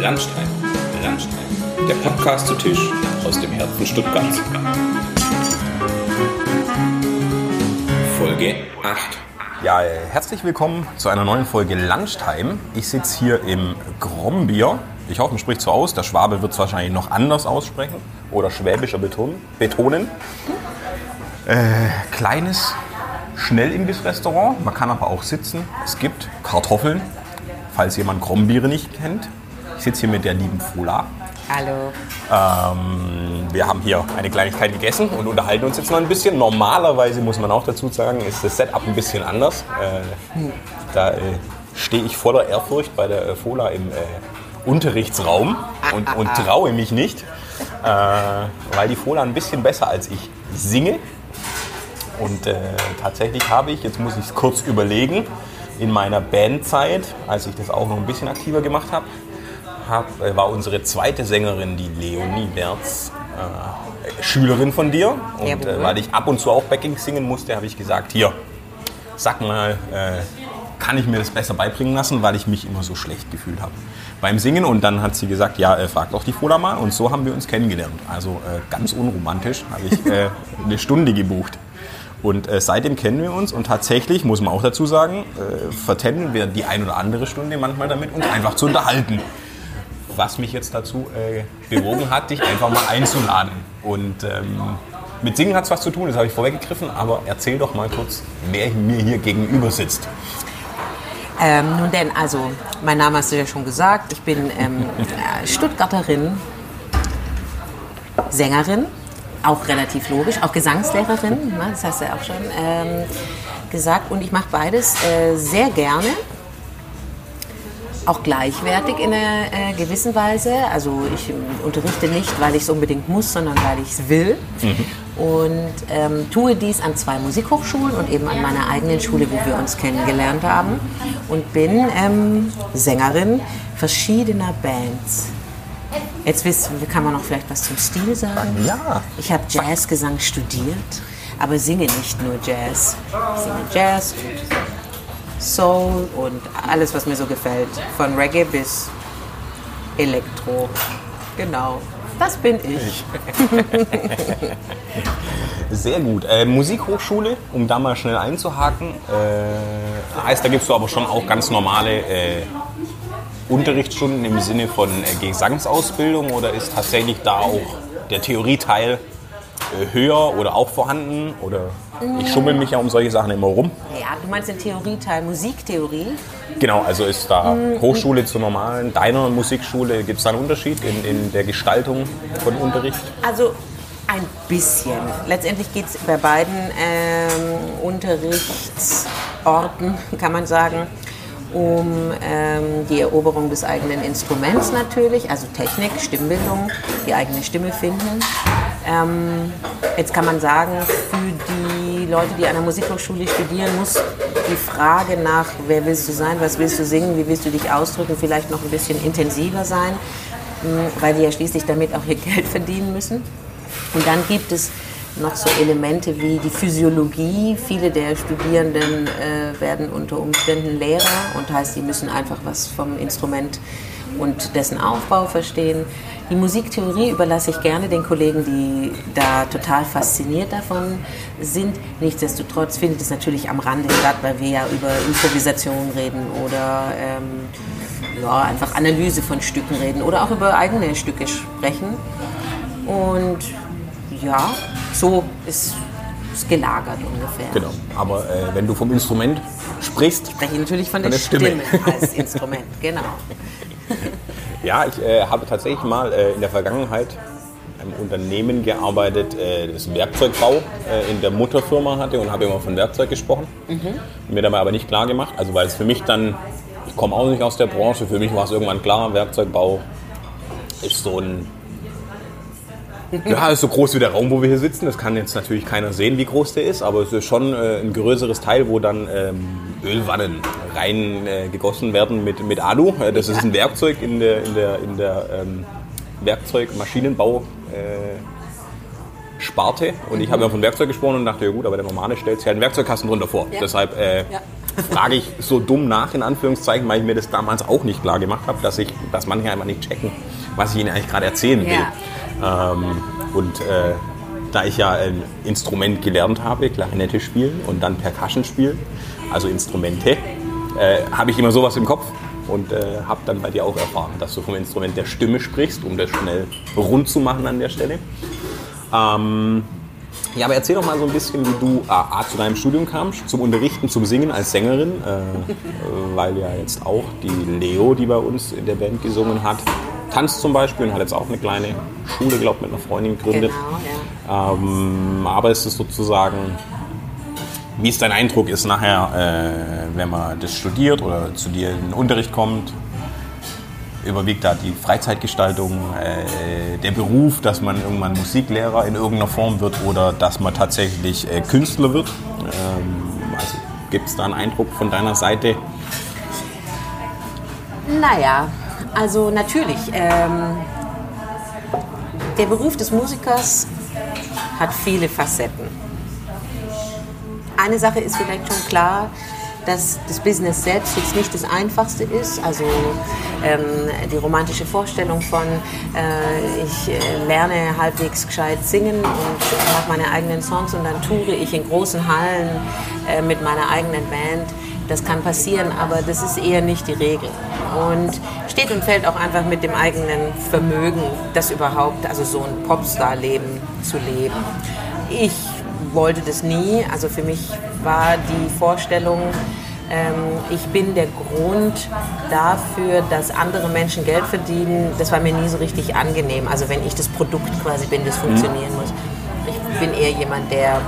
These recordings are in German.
Landstein, Landstein, der Podcast zu Tisch aus dem Herzen Stuttgarts. Folge 8. Ja, herzlich willkommen zu einer neuen Folge Lunchtime. Ich sitze hier im Grombier. Ich hoffe, man spricht so aus. Der Schwabe wird es wahrscheinlich noch anders aussprechen oder schwäbischer betonen. betonen. Äh, kleines Schnellimbissrestaurant. Man kann aber auch sitzen. Es gibt Kartoffeln, falls jemand Grombiere nicht kennt. Ich sitze hier mit der lieben Fola. Hallo. Ähm, wir haben hier eine Kleinigkeit gegessen und unterhalten uns jetzt noch ein bisschen. Normalerweise muss man auch dazu sagen, ist das Setup ein bisschen anders. Äh, da äh, stehe ich voller Ehrfurcht bei der äh, Fola im äh, Unterrichtsraum und, und traue mich nicht, äh, weil die Fola ein bisschen besser als ich singe. Und äh, tatsächlich habe ich, jetzt muss ich es kurz überlegen, in meiner Bandzeit, als ich das auch noch ein bisschen aktiver gemacht habe, hab, äh, war unsere zweite Sängerin, die Leonie Merz, äh, Schülerin von dir. Und äh, weil ich ab und zu auch Backing singen musste, habe ich gesagt, hier, sag mal, äh, kann ich mir das besser beibringen lassen, weil ich mich immer so schlecht gefühlt habe beim Singen. Und dann hat sie gesagt, ja, äh, frag doch die Fola mal. Und so haben wir uns kennengelernt. Also äh, ganz unromantisch habe ich äh, eine Stunde gebucht. Und seitdem kennen wir uns und tatsächlich, muss man auch dazu sagen, vertändeln wir die ein oder andere Stunde manchmal damit, uns einfach zu unterhalten. Was mich jetzt dazu äh, bewogen hat, dich einfach mal einzuladen. Und ähm, mit Singen hat es was zu tun, das habe ich vorweggegriffen, aber erzähl doch mal kurz, wer mir hier gegenüber sitzt. Ähm, nun denn, also, mein Name hast du ja schon gesagt. Ich bin ähm, äh, Stuttgarterin, Sängerin, auch relativ logisch, auch Gesangslehrerin, ne, das hast du ja auch schon ähm, gesagt. Und ich mache beides äh, sehr gerne. Auch gleichwertig in einer äh, gewissen Weise. Also ich unterrichte nicht, weil ich es unbedingt muss, sondern weil ich es will. Und ähm, tue dies an zwei Musikhochschulen und eben an meiner eigenen Schule, wo wir uns kennengelernt haben. Und bin ähm, Sängerin verschiedener Bands. Jetzt wisst, kann man noch vielleicht was zum Stil sagen. Ja. Ich habe Jazzgesang studiert, aber singe nicht nur Jazz. Ich singe Jazz und Soul und alles, was mir so gefällt. Von Reggae bis Elektro. Genau. Das bin ich. Sehr gut. Äh, Musikhochschule, um da mal schnell einzuhaken, äh, heißt, da gibst du aber schon auch ganz normale äh, Unterrichtsstunden im Sinne von äh, Gesangsausbildung oder ist tatsächlich da auch der Theorieteil äh, höher oder auch vorhanden? Oder ich schummel mich ja um solche Sachen immer rum. Ja, du meinst den Theorieteil, Musiktheorie? Genau, also ist da Hochschule zur normalen, deiner Musikschule, gibt es da einen Unterschied in, in der Gestaltung von Unterricht? Also ein bisschen. Letztendlich geht es bei beiden ähm, Unterrichtsorten, kann man sagen, um ähm, die Eroberung des eigenen Instruments natürlich, also Technik, Stimmbildung, die eigene Stimme finden. Ähm, jetzt kann man sagen, für die Leute, die an der Musikhochschule studieren, muss die Frage nach, wer willst du sein, was willst du singen, wie willst du dich ausdrücken, vielleicht noch ein bisschen intensiver sein, mh, weil die ja schließlich damit auch ihr Geld verdienen müssen. Und dann gibt es noch so Elemente wie die Physiologie. Viele der Studierenden äh, werden unter Umständen Lehrer und heißt, sie müssen einfach was vom Instrument und dessen Aufbau verstehen. Die Musiktheorie überlasse ich gerne den Kollegen, die da total fasziniert davon sind. Nichtsdestotrotz findet es natürlich am Rande statt, weil wir ja über Improvisation reden oder ähm, ja, einfach Analyse von Stücken reden oder auch über eigene Stücke sprechen. Und ja, so ist es gelagert ungefähr. Genau, aber äh, wenn du vom Instrument sprichst, Ich spreche natürlich von der, der Stimme. Stimme. als Instrument, genau. Ja, ich äh, habe tatsächlich mal äh, in der Vergangenheit einem Unternehmen gearbeitet, äh, das Werkzeugbau äh, in der Mutterfirma hatte und habe immer von Werkzeug gesprochen. Mir dabei aber nicht klar gemacht, also weil es für mich dann, ich komme auch nicht aus der Branche, für mich war es irgendwann klar, Werkzeugbau ist so ein ja, ist so groß wie der Raum, wo wir hier sitzen. Das kann jetzt natürlich keiner sehen, wie groß der ist, aber es ist schon äh, ein größeres Teil, wo dann ähm, Ölwannen rein äh, gegossen werden mit, mit Alu. Äh, das ist ein Werkzeug in der, in der, in der ähm, Werkzeugmaschinenbau. Äh, Sparte und ich habe ja von Werkzeug gesprochen und dachte, ja gut, aber der normale stellt sich halt einen Werkzeugkasten drunter vor. Ja. Deshalb äh, Ja. frage ich so dumm nach, in Anführungszeichen, weil ich mir das damals auch nicht klar gemacht habe, dass, ich, dass manche einfach nicht checken, was ich ihnen eigentlich gerade erzählen will. Ja. Ähm, und äh, da ich ja ein Instrument gelernt habe, Klarinette spielen und dann Percussion spielen, also Instrumente, äh, habe ich immer sowas im Kopf und äh, habe dann bei dir auch erfahren, dass du vom Instrument der Stimme sprichst, um das schnell rund zu machen an der Stelle. Ähm, ja, aber erzähl doch mal so ein bisschen, wie du A zu deinem Studium kamst, zum Unterrichten, zum Singen als Sängerin, äh, weil ja jetzt auch die Leo, die bei uns in der Band gesungen hat, tanzt zum Beispiel und hat jetzt auch eine kleine Schule, glaube ich, mit einer Freundin gegründet. Genau, ja. Ähm, aber ist es sozusagen, wie es dein Eindruck ist nachher, äh, wenn man das studiert oder zu dir in den Unterricht kommt? Überwiegt da die Freizeitgestaltung, äh, der Beruf, dass man irgendwann Musiklehrer in irgendeiner Form wird oder dass man tatsächlich äh, Künstler wird? Ähm, also gibt es da einen Eindruck von deiner Seite? Naja, also natürlich. Ähm, der Beruf des Musikers hat viele Facetten. Eine Sache ist vielleicht schon klar, dass das Business selbst jetzt nicht das Einfachste ist. Also ähm, die romantische Vorstellung von, äh, ich äh, lerne halbwegs gescheit singen und mache meine eigenen Songs und dann toure ich in großen Hallen äh, mit meiner eigenen Band. Das kann passieren, aber das ist eher nicht die Regel. Und steht und fällt auch einfach mit dem eigenen Vermögen, das überhaupt, also so ein Popstar-Leben zu leben. Ich wollte das nie. Also für mich war die Vorstellung, ähm, ich bin der Grund dafür, dass andere Menschen Geld verdienen. Das war mir nie so richtig angenehm. Also wenn ich das Produkt quasi bin, das funktionieren muss. Ich bin eher jemand, der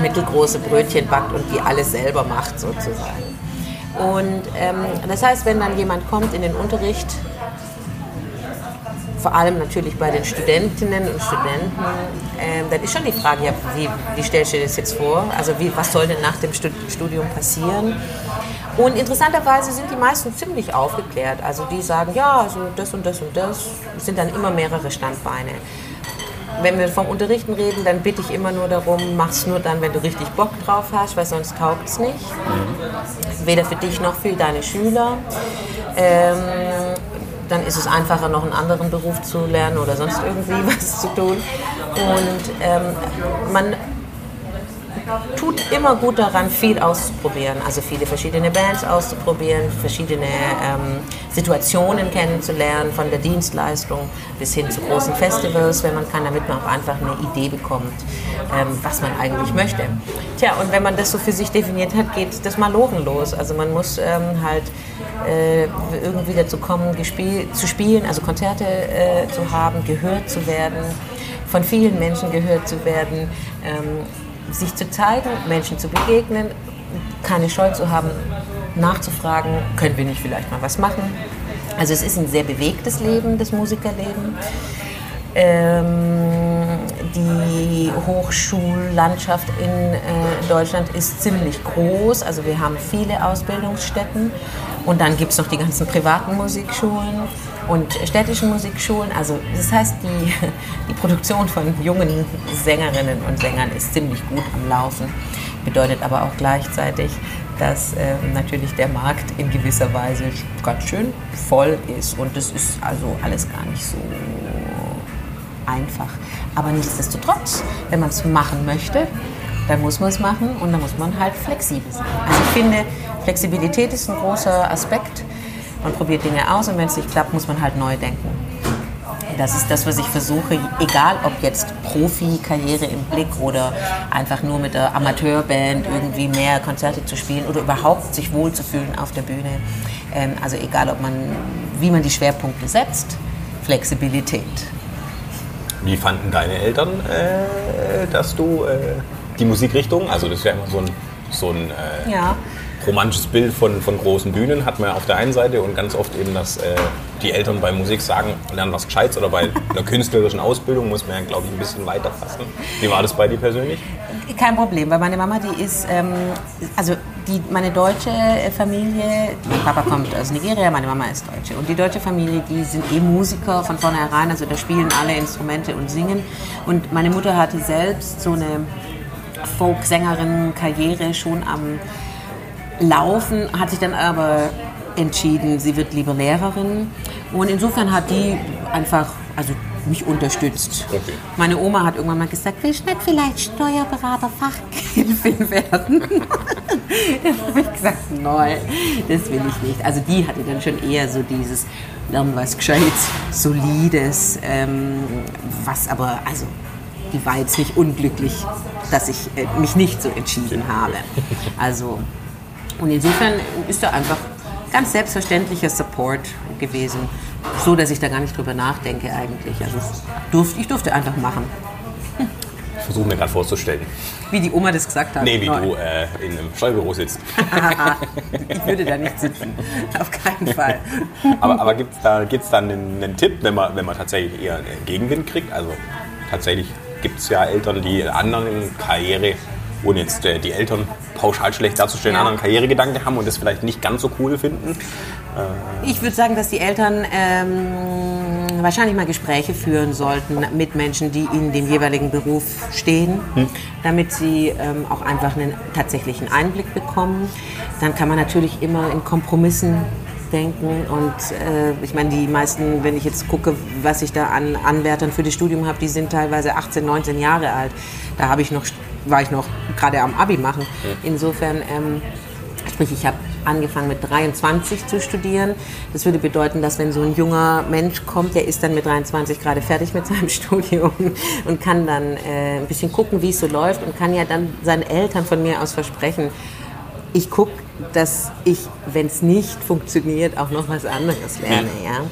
mittelgroße Brötchen backt und die alles selber macht sozusagen. Und ähm, das heißt, wenn dann jemand kommt in den Unterricht, vor allem natürlich bei den Studentinnen und Studenten, ähm, dann ist schon die Frage, ja, wie, wie stellst du dir das jetzt vor? Also wie, was soll denn nach dem Stud- Studium passieren? Und interessanterweise sind die meisten ziemlich aufgeklärt. Also die sagen, ja, also das und das und das sind dann immer mehrere Standbeine. Wenn wir vom Unterrichten reden, dann bitte ich immer nur darum, mach's nur dann, wenn du richtig Bock drauf hast, weil sonst taugt es nicht. Weder für dich noch für deine Schüler. Ähm, dann ist es einfacher, noch einen anderen Beruf zu lernen oder sonst irgendwie was zu tun. Und ähm, man tut immer gut daran, viel auszuprobieren. Also viele verschiedene Bands auszuprobieren, verschiedene ähm, Situationen kennenzulernen, von der Dienstleistung bis hin zu großen Festivals, wenn man kann, damit man auch einfach eine Idee bekommt, ähm, was man eigentlich möchte. Tja, und wenn man das so für sich definiert hat, geht das Malochen los. Also man muss ähm, halt äh, irgendwie dazu kommen, gespiel zu spielen, also Konzerte äh, zu haben, gehört zu werden, von vielen Menschen gehört zu werden. Ähm, sich zu zeigen, Menschen zu begegnen, keine Scheu zu haben, nachzufragen, können wir nicht vielleicht mal was machen. Also es ist ein sehr bewegtes Leben, das Musikerleben. Ähm, die Hochschullandschaft in äh, Deutschland ist ziemlich groß. Also wir haben viele Ausbildungsstätten. Und dann gibt es noch die ganzen privaten Musikschulen und städtischen Musikschulen. Also das heißt, die, die Produktion von jungen Sängerinnen und Sängern ist ziemlich gut am Laufen. Bedeutet aber auch gleichzeitig, dass äh, natürlich der Markt in gewisser Weise ganz schön voll ist. Und das ist also alles gar nicht so einfach. Aber nichtsdestotrotz, wenn man es machen möchte, dann muss man es machen und dann muss man halt flexibel sein. Also ich finde, Flexibilität ist ein großer Aspekt. Man probiert Dinge aus und wenn es nicht klappt, muss man halt neu denken. Das ist das, was ich versuche, egal ob jetzt Profi-Karriere im Blick oder einfach nur mit der Amateurband irgendwie mehr Konzerte zu spielen oder überhaupt sich wohlzufühlen auf der Bühne. Ähm, also egal, ob man, wie man die Schwerpunkte setzt, Flexibilität. Wie fanden deine Eltern, äh, dass du äh, die Musikrichtung, also das ist ja immer so ein, so ein äh, Ja. Romantisches Bild von, von großen Bühnen, hat man ja auf der einen Seite und ganz oft eben, dass äh, die Eltern bei Musik sagen, lernen was Gescheites oder bei einer künstlerischen Ausbildung muss man ja, glaube ich, ein bisschen weiter fassen. Wie war das bei dir persönlich? Kein Problem, weil meine Mama, die ist, ähm, also die, meine deutsche Familie, mein Papa kommt aus Nigeria, meine Mama ist Deutsche. Und die deutsche Familie, die sind eh Musiker von vornherein, also da spielen alle Instrumente und singen. Und meine Mutter hatte selbst so eine Folk-Sängerin-Karriere schon am Laufen hat sich dann aber entschieden, sie wird lieber Lehrerin. Und insofern hat die einfach, also mich unterstützt. Okay. Meine Oma hat irgendwann mal gesagt, willst du nicht vielleicht Steuerberater, Fachhilfin werden? da habe ich gesagt, nein, das will ich nicht. Also die hatte dann schon eher so dieses Lernen was Gescheites, Solides, ähm, was aber, also die war jetzt nicht unglücklich, dass ich äh, mich nicht so entschieden habe. Also, und insofern ist da einfach ganz selbstverständlicher Support gewesen, so dass ich da gar nicht drüber nachdenke eigentlich. Also durfte, ich durfte einfach machen, Ich versuche mir gerade vorzustellen. wie die Oma das gesagt hat. Nee, wie Nein. du äh, in einem Steuerbüro sitzt. ich würde da nicht sitzen, auf keinen Fall. Aber, aber gibt es da, gibt's da einen, einen Tipp, wenn man, wenn man tatsächlich eher einen Gegenwind kriegt? Also tatsächlich gibt es ja Eltern, die in anderen Karriere, ohne jetzt äh, die Eltern pauschal schlecht darzustellen, Ja. anderen Karrieregedanke haben und das vielleicht nicht ganz so cool finden. Ich würde sagen, dass die Eltern ähm, wahrscheinlich mal Gespräche führen sollten mit Menschen, die in dem jeweiligen Beruf stehen, damit sie ähm, auch einfach einen tatsächlichen Einblick bekommen. Dann kann man natürlich immer in Kompromissen denken und äh, ich meine, die meisten, wenn ich jetzt gucke, was ich da an Anwärtern für das Studium habe, die sind teilweise 18, 19 Jahre alt. Da habe ich noch, war ich noch gerade am Abi machen. Insofern ähm, Sprich, ich habe angefangen mit 23 zu studieren. Das würde bedeuten, dass wenn so ein junger Mensch kommt, der ist dann mit 23 gerade fertig mit seinem Studium und kann dann äh, ein bisschen gucken, wie es so läuft und kann ja dann seinen Eltern von mir aus versprechen, ich gucke, dass ich, wenn es nicht funktioniert, auch noch was anderes lerne. Ja?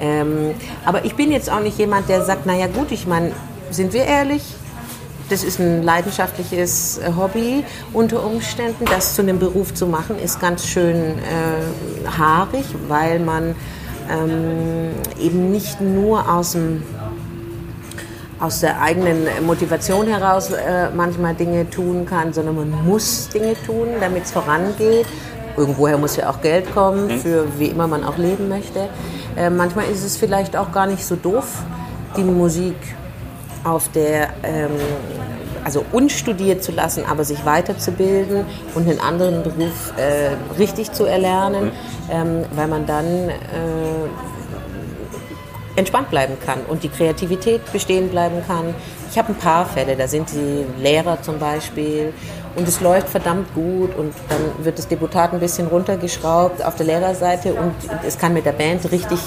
Ähm, aber ich bin jetzt auch nicht jemand, der sagt, naja gut, ich meine, sind wir ehrlich, das ist ein leidenschaftliches äh, Hobby unter Umständen. Das zu einem Beruf zu machen, ist ganz schön äh, haarig, weil man ähm, eben nicht nur aus dem aus der eigenen Motivation heraus äh, manchmal Dinge tun kann, sondern man muss Dinge tun, damit es vorangeht. Irgendwoher muss ja auch Geld kommen, für wie immer man auch leben möchte. Äh, manchmal ist es vielleicht auch gar nicht so doof, die Musik auf der, ähm, also unstudiert zu lassen, aber sich weiterzubilden und einen anderen Beruf äh, richtig zu erlernen, ähm, weil man dann äh, entspannt bleiben kann und die Kreativität bestehen bleiben kann. Ich habe ein paar Fälle, da sind die Lehrer zum Beispiel und es läuft verdammt gut und dann wird das Deputat ein bisschen runtergeschraubt auf der Lehrerseite und es kann mit der Band richtig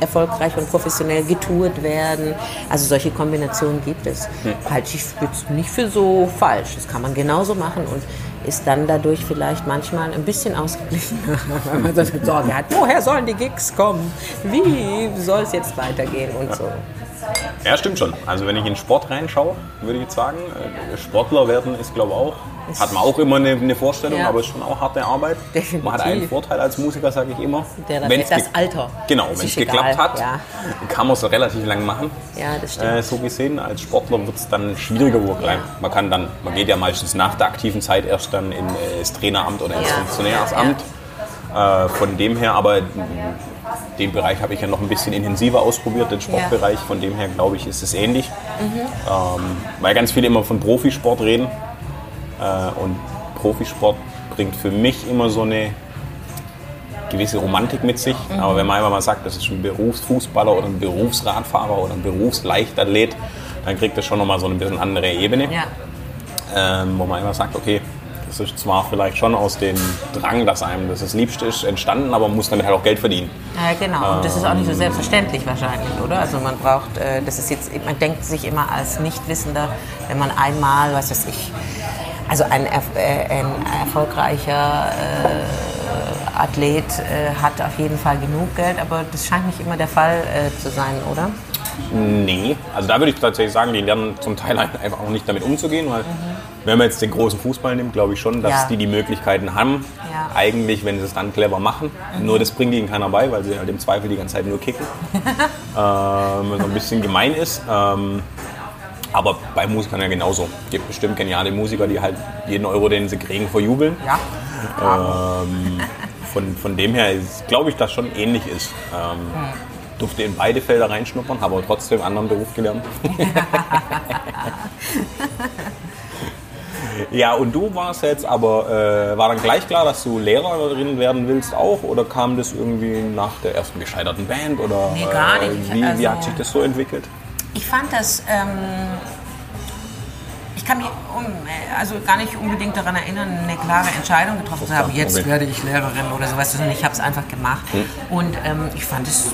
erfolgreich und professionell getourt werden. Also solche Kombinationen gibt es. Halte ich jetzt nicht für so falsch. Das kann man genauso machen und ist dann dadurch vielleicht manchmal ein bisschen ausgeglichener, weil man so Sorge hat, woher sollen die Gigs kommen? Wie soll es jetzt weitergehen und so. Ja, stimmt schon. Also wenn ich in Sport reinschaue, würde ich jetzt sagen, äh, Sportler werden ist glaube ich auch, hat man auch immer eine, eine Vorstellung, Ja. aber ist schon auch harte Arbeit. Definitiv. Man hat einen Vorteil als Musiker, sage ich immer. Der, das, Wenn's das Alter. Genau, wenn es geklappt egal, hat, Ja, kann man es relativ lang machen. ja das stimmt. Äh, so gesehen, als Sportler wird es dann schwieriger wohl klein. Man kann dann, man geht ja meistens nach der aktiven Zeit erst dann in äh, das Traineramt oder ins Ja. Funktionärsamt. Äh, von dem her, aber den Bereich habe ich ja noch ein bisschen intensiver ausprobiert, den Sportbereich. Von dem her glaube ich, ist es ähnlich. Ähm, weil ganz viele immer von Profisport reden. Äh, und Profisport bringt für mich immer so eine gewisse Romantik mit sich. Aber wenn man einfach mal sagt, das ist ein Berufsfußballer oder ein Berufsradfahrer oder ein Berufsleichtathlet, dann kriegt das schon nochmal so eine bisschen andere Ebene. ja. Ähm, wo man immer sagt, okay, das ist zwar vielleicht schon aus dem Drang, dass einem das Liebste ist, entstanden, aber man muss damit halt auch Geld verdienen. Ja, genau. Und das ist auch nicht so selbstverständlich wahrscheinlich, oder? Also man braucht, äh, das ist jetzt, man denkt sich immer als Nichtwissender, wenn man einmal, was weiß ich, also ein, äh, ein erfolgreicher äh, Athlet äh, hat auf jeden Fall genug Geld, aber das scheint nicht immer der Fall äh, zu sein, oder? Nee, also da würde ich tatsächlich sagen, die lernen zum Teil einfach auch nicht damit umzugehen, weil wenn man jetzt den großen Fußball nimmt, glaube ich schon, dass Ja. die die Möglichkeiten haben, Ja. eigentlich, wenn sie es dann clever machen. Nur das bringt ihnen keiner bei, weil sie halt im Zweifel die ganze Zeit nur kicken. ähm, was ein bisschen gemein ist. Ähm, aber bei Musikern ja genauso. Es gibt bestimmt geniale Musiker, die halt jeden Euro, den sie kriegen, verjubeln. Ja. Ähm, von, von dem her glaube ich, dass schon ähnlich ist. Ähm, durfte in beide Felder reinschnuppern, habe aber trotzdem einen anderen Beruf gelernt. Ja, und du warst jetzt aber, äh, war dann gleich klar, dass du Lehrerin werden willst auch? Oder kam das irgendwie nach der ersten gescheiterten Band? Oder, Nee, gar nicht. Äh, wie, wie Also- hat sich das so entwickelt? Ich fand das, ähm, ich kann mich um, äh, also gar nicht unbedingt daran erinnern, eine klare Entscheidung getroffen zu haben, jetzt werde ich Lehrerin oder sowas, sondern ich habe es einfach gemacht. Und ähm, ich fand es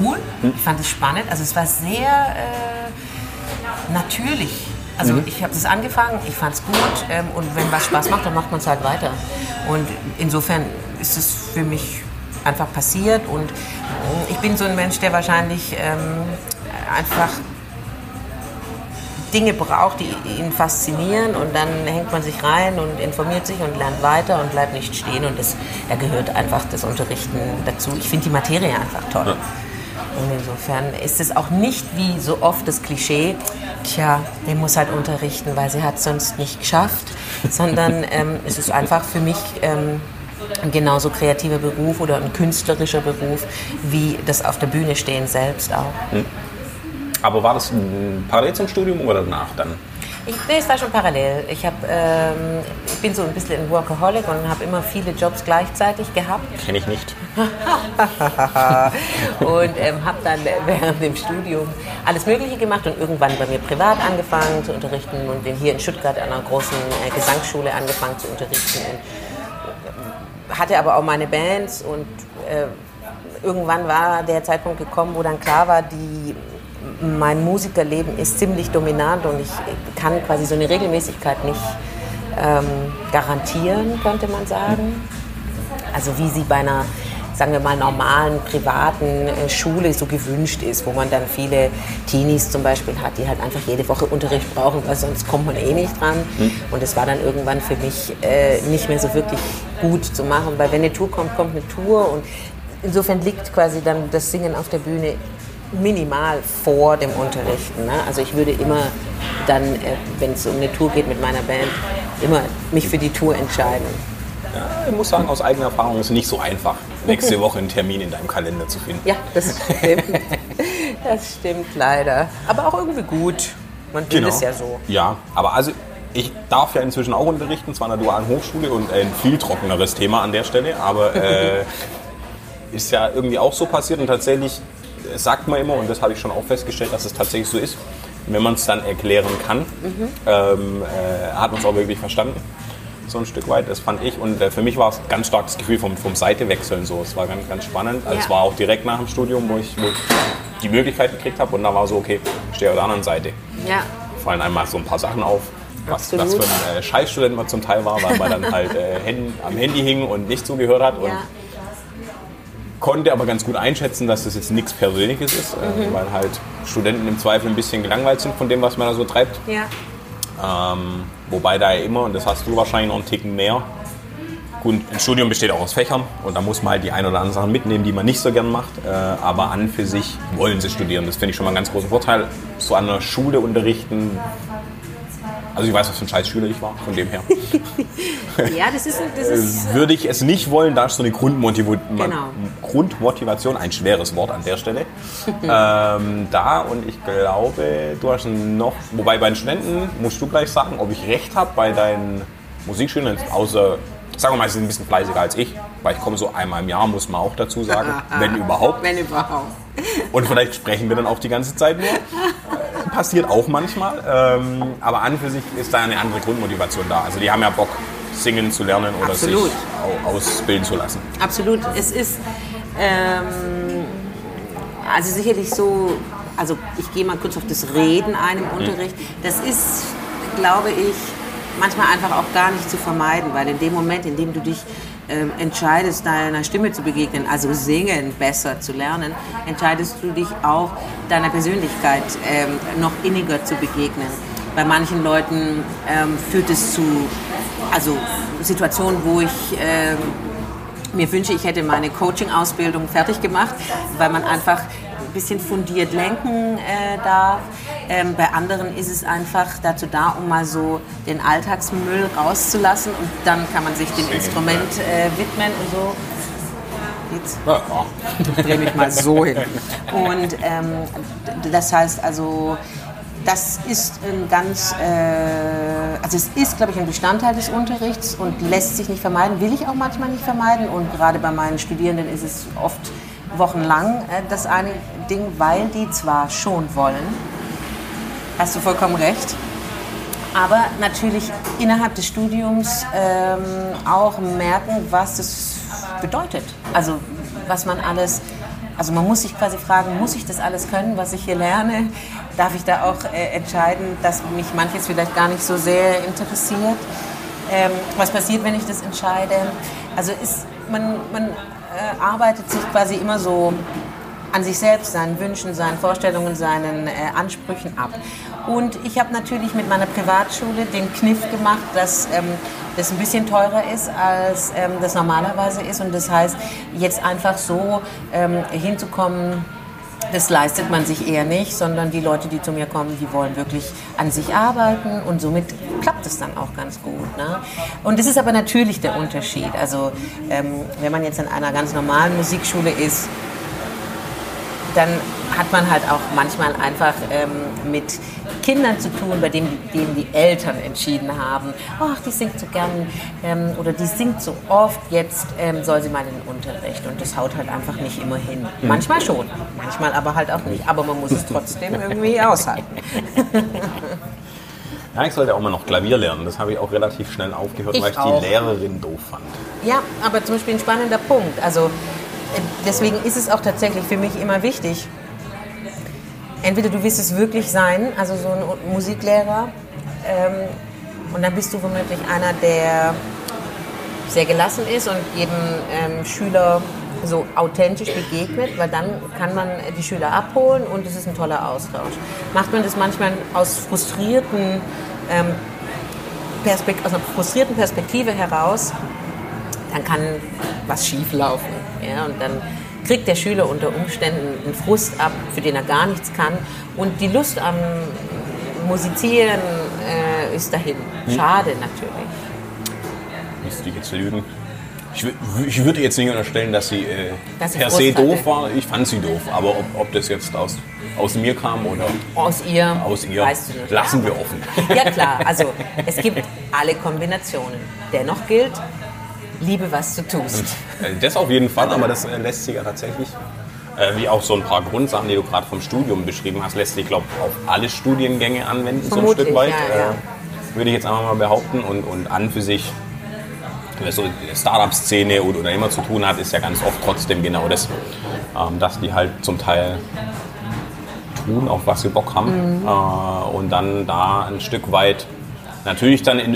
cool, ich fand es spannend, also es war sehr äh, natürlich. Also ich habe es angefangen, ich fand es gut ähm, und wenn was Spaß macht, dann macht man es halt weiter. Und insofern ist es für mich einfach passiert und äh, ich bin so ein Mensch, der wahrscheinlich ähm, einfach Dinge braucht, die ihn faszinieren und dann hängt man sich rein und informiert sich und lernt weiter und bleibt nicht stehen und das, da gehört einfach das Unterrichten dazu. Ich finde die Materie einfach toll. Und insofern ist es auch nicht wie so oft das Klischee, tja, der muss halt unterrichten, weil sie hat sonst nicht geschafft, sondern ähm, es ist einfach für mich ähm, ein genauso kreativer Beruf oder ein künstlerischer Beruf wie das auf der Bühne stehen selbst auch. Aber war das ein parallel zum Studium oder danach dann? Ich, nee, es war schon parallel. Ich, hab, ähm, ich bin so ein bisschen ein Workaholic und habe immer viele Jobs gleichzeitig gehabt. Kenne ich nicht. und ähm, habe dann während dem Studium alles Mögliche gemacht und irgendwann bei mir privat angefangen zu unterrichten und bin hier in Stuttgart an einer großen äh, Gesangsschule angefangen zu unterrichten. Und hatte aber auch meine Bands und äh, irgendwann war der Zeitpunkt gekommen, wo dann klar war, die, mein Musikerleben ist ziemlich dominant und ich kann quasi so eine Regelmäßigkeit nicht ähm, garantieren, könnte man sagen. Also wie sie bei einer, sagen wir mal, normalen, privaten äh, Schule so gewünscht ist, wo man dann viele Teenies zum Beispiel hat, die halt einfach jede Woche Unterricht brauchen, weil sonst kommt man eh nicht dran. Und es war dann irgendwann für mich äh, nicht mehr so wirklich gut zu machen, weil wenn eine Tour kommt, kommt eine Tour und insofern liegt quasi dann das Singen auf der Bühne minimal vor dem Unterrichten. Ne? Also ich würde immer dann, äh, wenn es um eine Tour geht mit meiner Band, immer mich für die Tour entscheiden. Ja, ich muss sagen, aus eigener Erfahrung ist es nicht so einfach, nächste Woche einen Termin in deinem Kalender zu finden. Ja, das stimmt. Das stimmt leider. Aber auch irgendwie gut. Man will es ja so. Ja, aber also ich darf ja inzwischen auch unterrichten, zwar an der dualen Hochschule und ein viel trockeneres Thema an der Stelle, aber äh, ist ja irgendwie auch so passiert und tatsächlich sagt man immer, und das habe ich schon auch festgestellt, dass es tatsächlich so ist, wenn man es dann erklären kann, ähm, äh, hat man es auch wirklich verstanden. So ein Stück weit, das fand ich. Und äh, für mich war es ein ganz starkes Gefühl vom, vom Seitewechseln so. Es war ganz, ganz spannend. Also Ja. Es war auch direkt nach dem Studium, wo ich, wo ich die Möglichkeit gekriegt habe. Und da war so, okay, ich stehe auf der anderen Seite Ja, fallen einmal so ein paar Sachen auf, was, was für ein äh, Scheißstudent man zum Teil war, weil man dann halt äh, Händen, am Handy hing und nicht zugehört hat und ja. Konnte aber ganz gut einschätzen, dass das jetzt nichts Persönliches ist, äh, Mhm. weil halt Studenten im Zweifel ein bisschen gelangweilt sind von dem, was man da so treibt. ja. Ähm, wobei da ja immer, und das hast du wahrscheinlich noch einen Ticken mehr, gut, ein Studium besteht auch aus Fächern und da muss man halt die ein oder anderen Sachen mitnehmen, die man nicht so gern macht, äh, aber an für sich wollen sie studieren. Das finde ich schon mal einen ganz großen Vorteil. So an der Schule unterrichten, also ich weiß, was für ein scheiß Schüler ich war, von dem her. ja, das ist, das ist Würde ich es nicht wollen, da ist so eine Grundmotiv Genau. Grundmotivation, ein schweres Wort an der Stelle, ähm, da und ich glaube, du hast noch, wobei bei den Studenten musst du gleich sagen, ob ich recht habe bei deinen Musikschülern, außer, sagen wir mal, sie sind ein bisschen fleißiger als ich, weil ich komme so einmal im Jahr, muss man auch dazu sagen, wenn überhaupt. wenn überhaupt. Und vielleicht sprechen wir dann auch die ganze Zeit nur. Äh, Passiert auch manchmal. Ähm, aber an für sich ist da eine andere Grundmotivation da. Also die haben ja Bock, singen zu lernen oder Absolut. sich au- ausbilden zu lassen. Absolut. Es ist ähm, also sicherlich so, also ich gehe mal kurz auf das Reden ein im Unterricht. Das ist, glaube ich, manchmal einfach auch gar nicht zu vermeiden, weil in dem Moment, in dem du dich ähm, entscheidest, deiner Stimme zu begegnen, also singen besser zu lernen, entscheidest du dich auch deiner Persönlichkeit ähm, noch inniger zu begegnen. Bei manchen Leuten ähm, führt es zu also Situationen, wo ich ähm, mir wünsche, ich hätte meine Coaching-Ausbildung fertig gemacht, weil man einfach ein bisschen fundiert lenken äh, darf. Ähm, bei anderen ist es einfach dazu da, um mal so den Alltagsmüll rauszulassen und dann kann man sich dem Instrument äh, widmen und so. Jetzt Ja, ja. drehe mich mal so hin. Und ähm, das heißt also, das ist ein ganz, äh, also es ist, glaube ich, ein Bestandteil des Unterrichts und lässt sich nicht vermeiden, will ich auch manchmal nicht vermeiden. Und gerade bei meinen Studierenden ist es oft wochenlang äh, das eine Ding, weil die zwar schon wollen, hast du vollkommen recht, aber natürlich innerhalb des Studiums ähm, auch merken, was das bedeutet. Also was man alles, also man muss sich quasi fragen, muss ich das alles können, was ich hier lerne? Darf ich da auch äh, entscheiden, dass mich manches vielleicht gar nicht so sehr interessiert? Ähm, was passiert, wenn ich das entscheide? Also ist, man, man äh, arbeitet sich quasi immer so an sich selbst, seinen Wünschen, seinen Vorstellungen, seinen äh, Ansprüchen ab. Und ich habe natürlich mit meiner Privatschule den Kniff gemacht, dass ähm, das ein bisschen teurer ist, als ähm, das normalerweise ist. Und das heißt, jetzt einfach so ähm, hinzukommen, das leistet man sich eher nicht, sondern die Leute, die zu mir kommen, die wollen wirklich an sich arbeiten und somit klappt es dann auch ganz gut. Ne? Und das ist aber natürlich der Unterschied. Also ähm, wenn man jetzt in einer ganz normalen Musikschule ist, dann hat man halt auch manchmal einfach ähm, mit Kindern zu tun, bei denen, denen die Eltern entschieden haben, ach, die singt so gern ähm, oder die singt so oft, jetzt ähm, soll sie mal in den Unterricht. Und das haut halt einfach nicht immer hin. Mhm. Manchmal schon, manchmal aber halt auch nicht. Aber man muss es trotzdem irgendwie aushalten. Ja, ich sollte auch mal noch Klavier lernen. Das habe ich auch relativ schnell aufgehört, ich weil ich auch. die Lehrerin doof fand. Ja, aber zum Beispiel ein spannender Punkt. Also deswegen ist es auch tatsächlich für mich immer wichtig, entweder du willst es wirklich sein, also so ein Musiklehrer, ähm, und dann bist du womöglich einer, der sehr gelassen ist und jedem ähm, Schüler so authentisch begegnet, weil dann kann man die Schüler abholen und es ist ein toller Austausch. Macht man das manchmal aus frustrierten ähm, aus einer frustrierten Perspektive heraus, dann kann was schief laufen. Ja? Und dann kriegt der Schüler unter Umständen einen Frust ab, für den er gar nichts kann. Und die Lust am Musizieren äh, ist dahin. Hm. Schade natürlich. Müsste ich jetzt lügen. Ich, ich, würde jetzt nicht unterstellen, dass sie äh, dass per se doof war. Ich fand sie doof. Aber ob, ob das jetzt aus, aus mir kam oder aus ihr, aus ihr weißt du nicht. lassen wir offen. Ja klar, also es gibt alle Kombinationen. Dennoch gilt, liebe, was du tust. Äh, das auf jeden Fall, aber das äh, lässt sich ja tatsächlich, äh, wie auch so ein paar Grundsachen, die du gerade vom Studium beschrieben hast, lässt sich, glaube ich, auf alle Studiengänge anwenden, Vermutlich, so ein Stück weit. Ja, ja. Würde ich jetzt einfach mal behaupten. Und, und an für sich, wer so Startup-Szene oder, oder immer zu tun hat, ist ja ganz oft trotzdem genau das, ähm, dass die halt zum Teil tun, auf was sie Bock haben. Mhm. und dann da ein Stück weit natürlich dann in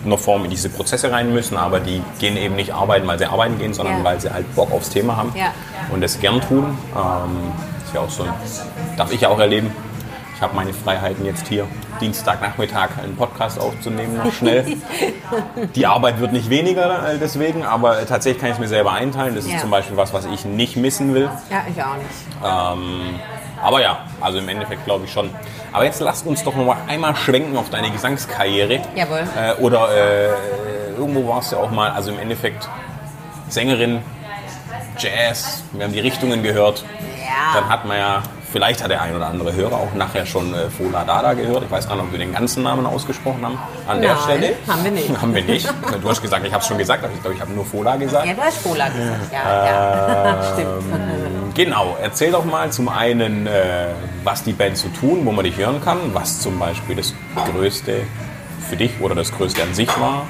irgendeiner Form in diese Prozesse rein müssen, aber die gehen eben nicht arbeiten, weil sie arbeiten gehen, sondern ja. weil sie halt Bock aufs Thema haben ja. und es gern tun. Ähm, ist ja auch so, darf ich ja auch erleben. Ich habe meine Freiheiten jetzt hier, Dienstagnachmittag einen Podcast aufzunehmen, noch schnell. Die Arbeit wird nicht weniger äh, deswegen, aber tatsächlich kann ich es mir selber einteilen. Das ja. ist zum Beispiel was, was ich nicht missen will. Ja, ich auch nicht. Ähm, aber ja, also im Endeffekt glaube ich schon. Aber jetzt lasst uns doch noch mal einmal schwenken auf deine Gesangskarriere. Jawohl. Äh, oder äh, irgendwo warst du auch mal, also im Endeffekt Sängerin, Jazz, wir haben die Richtungen gehört. Ja. Dann hat man ja, vielleicht hat der ein oder andere Hörer auch nachher schon äh, Fola Dada gehört. Ich weiß gar nicht, ob wir den ganzen Namen ausgesprochen haben an Nein, der Stelle. haben wir nicht. haben wir nicht. Du hast gesagt, ich habe es schon gesagt, aber ich glaube, ich habe nur Fola gesagt. Ja, du hast Fola gesagt, ja. ja. Stimmt. Genau, erzähl doch mal zum einen, äh, was die Band so tun, wo man dich hören kann, was zum Beispiel das Größte für dich oder das Größte an sich war.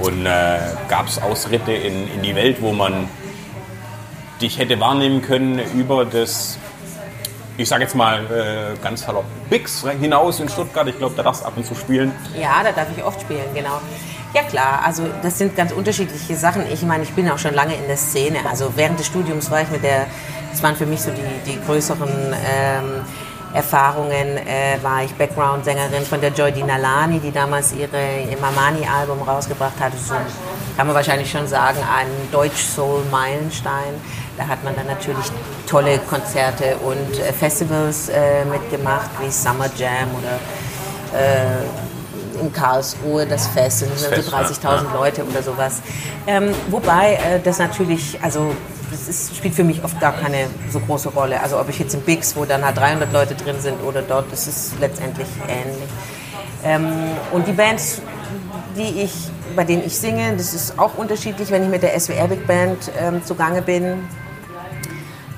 Und äh, gab es Ausritte in, in die Welt, wo man dich hätte wahrnehmen können über das, ich sage jetzt mal äh, ganz salopp, Bix hinaus in Stuttgart. Ich glaube, da darfst du ab und zu spielen. Ja, da darf ich oft spielen, genau. Ja klar, also das sind ganz unterschiedliche Sachen. Ich meine, ich bin auch schon lange in der Szene. Also während des Studiums war ich mit der, das waren für mich so die, die größeren ähm, Erfahrungen, äh, war ich Background-Sängerin von der Joy Dinalani, die damals ihre, ihr Mamani-Album rausgebracht hat. So kann man wahrscheinlich schon sagen, ein Deutsch-Soul-Meilenstein. Da hat man dann natürlich tolle Konzerte und äh, Festivals äh, mitgemacht, wie Summer Jam oder äh, in Karlsruhe das Fest, das sind so 30.000 ja. Leute oder sowas. Ähm, wobei äh, das natürlich, also das ist, spielt für mich oft gar keine so große Rolle. Also ob ich jetzt im Bigs, wo dann halt 300 Leute drin sind oder dort, das ist letztendlich ähnlich. Ähm, und die Bands, die ich, bei denen ich singe, das ist auch unterschiedlich, wenn ich mit der SWR Big Band ähm, zugange bin.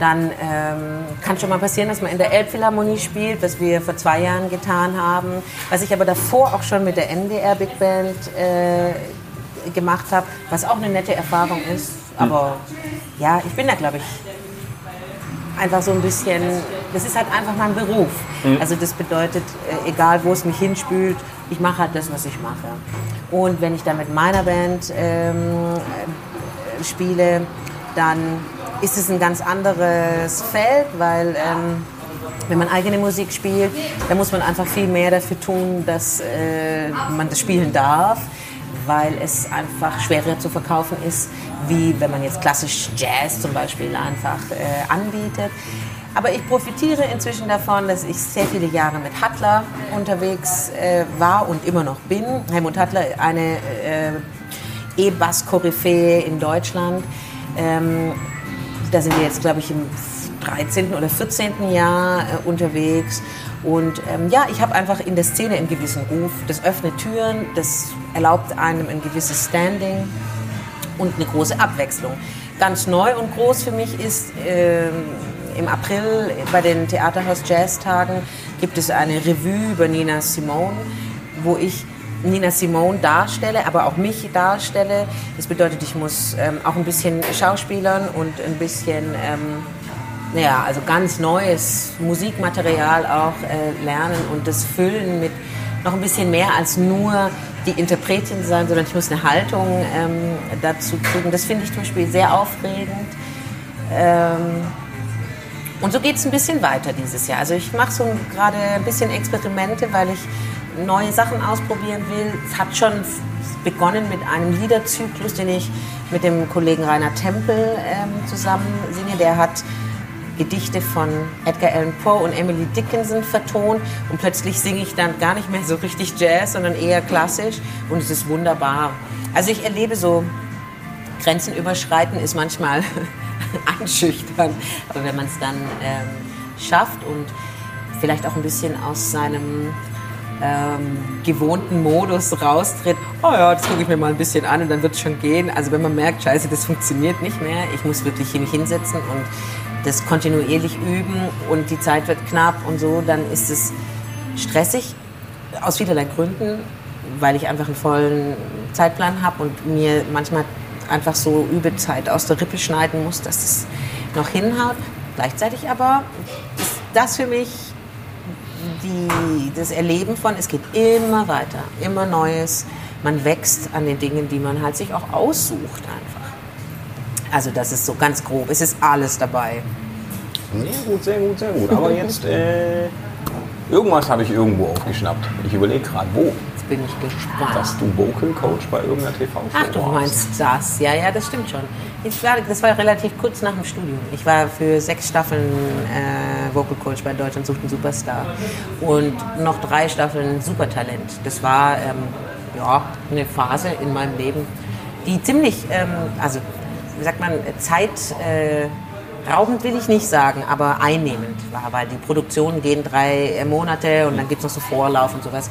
Dann ähm, kann schon mal passieren, dass man in der Elbphilharmonie spielt, was wir vor zwei Jahren getan haben. Was ich aber davor auch schon mit der NDR Big Band äh, gemacht habe, was auch eine nette Erfahrung ist. Aber ja, ich bin da, glaube ich, einfach so ein bisschen, das ist halt einfach mein Beruf. Also das bedeutet, äh, egal wo es mich hinspült, ich mache halt das, was ich mache. Und wenn ich dann mit meiner Band ähm, äh, spiele, dann ist es ein ganz anderes Feld, weil ähm, wenn man eigene Musik spielt, dann muss man einfach viel mehr dafür tun, dass äh, man das spielen darf, weil es einfach schwerer zu verkaufen ist, wie wenn man jetzt klassisch Jazz zum Beispiel einfach äh, anbietet. Aber ich profitiere inzwischen davon, dass ich sehr viele Jahre mit Hattler unterwegs äh, war und immer noch bin. Helmut Hattler, eine äh, E-Bass-Koryphäe in Deutschland. Ähm, da sind wir jetzt, glaube ich, im 13. oder 14. Jahr äh, unterwegs. Und ähm, ja, ich habe einfach in der Szene einen gewissen Ruf. Das öffnet Türen, das erlaubt einem ein gewisses Standing und eine große Abwechslung. Ganz neu und groß für mich ist, ähm, im April bei den Theaterhaus Jazz-Tagen gibt es eine Revue über Nina Simone, wo ich Nina Simone darstelle, aber auch mich darstelle. Das bedeutet, ich muss ähm, auch ein bisschen schauspielern und ein bisschen, ähm, naja, also ganz neues Musikmaterial auch äh, lernen und das füllen mit noch ein bisschen mehr als nur die Interpretin sein, sondern ich muss eine Haltung ähm, dazu kriegen. Das finde ich zum Beispiel sehr aufregend. Ähm, und so geht es ein bisschen weiter dieses Jahr. Also ich mache so gerade ein bisschen Experimente, weil ich neue Sachen ausprobieren will. Es hat schon begonnen mit einem Liederzyklus, den ich mit dem Kollegen Rainer Tempel ähm, zusammen singe. Der hat Gedichte von Edgar Allan Poe und Emily Dickinson vertont und plötzlich singe ich dann gar nicht mehr so richtig Jazz, sondern eher klassisch und es ist wunderbar. Also ich erlebe so, Grenzen überschreiten ist manchmal anschüchtern, aber wenn man es dann ähm, schafft und vielleicht auch ein bisschen aus seinem ähm, gewohnten Modus raustritt, oh ja, das gucke ich mir mal ein bisschen an und dann wird es schon gehen. Also wenn man merkt, scheiße, das funktioniert nicht mehr, ich muss wirklich mich hinsetzen und das kontinuierlich üben und die Zeit wird knapp und so, dann ist es stressig aus vielerlei Gründen, weil ich einfach einen vollen Zeitplan habe und mir manchmal einfach so Übezeit aus der Rippe schneiden muss, dass es noch hinhaut. Gleichzeitig aber ist das für mich die, das Erleben von, es geht immer weiter, immer Neues. Man wächst an den Dingen, die man halt sich auch aussucht einfach. Also das ist so ganz grob. Es ist alles dabei. Sehr gut, sehr gut, sehr gut. Aber jetzt, äh, irgendwas habe ich irgendwo aufgeschnappt. Ich überlege gerade, wo. Bin ich gespannt. Dass du Vocal Coach bei irgendeiner TV-Show Ach, du meinst das. Ja, ja, das stimmt schon. Ich war, das war relativ kurz nach dem Studium. Ich war für sechs Staffeln äh, Vocal Coach bei Deutschland sucht einen Superstar. Und noch drei Staffeln Supertalent. Das war ähm, ja, eine Phase in meinem Leben, die ziemlich, ähm, also wie sagt man, Zeit... Äh, Raubend will ich nicht sagen, aber einnehmend war, weil die Produktionen gehen drei Monate und dann gibt es noch so Vorlauf und sowas.